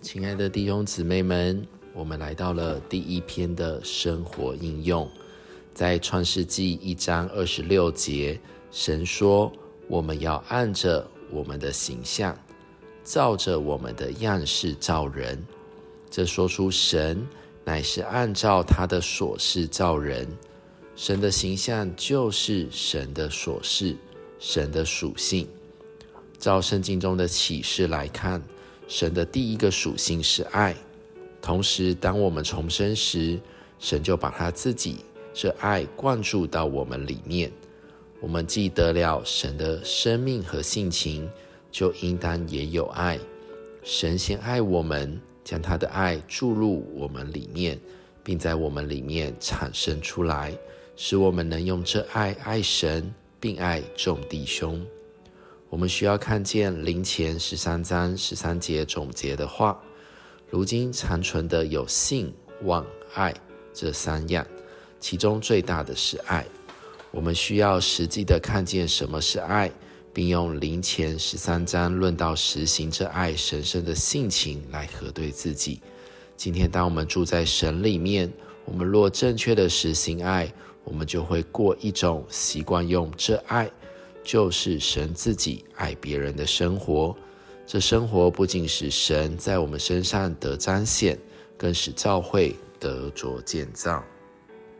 亲爱的弟兄姊妹们，我们来到了第一篇的生活应用，在创世纪一章二十六节，神说：“我们要按着我们的形象，照着我们的样式造人。”这说出神乃是按照他的所事造人，神的形象就是神的所事，神的属性。照圣经中的启示来看，神的第一个属性是爱。同时，当我们重生时，神就把他自己这爱灌注到我们里面。我们既得了神的生命和性情，就应当也有爱。神先爱我们，将他的爱注入我们里面，并在我们里面产生出来，使我们能用这爱爱神，并爱众弟兄。我们需要看见灵前十三章十三节总结的话，如今残存的有性、望、爱这三样，其中最大的是爱。我们需要实际的看见什么是爱，并用灵前十三章论到实行这爱神圣的性情来核对自己。今天，当我们住在神里面，我们若正确的实行爱，我们就会过一种习惯用这爱。就是神自己爱别人的生活，这生活不仅使神在我们身上得彰显，更使教会得着建造。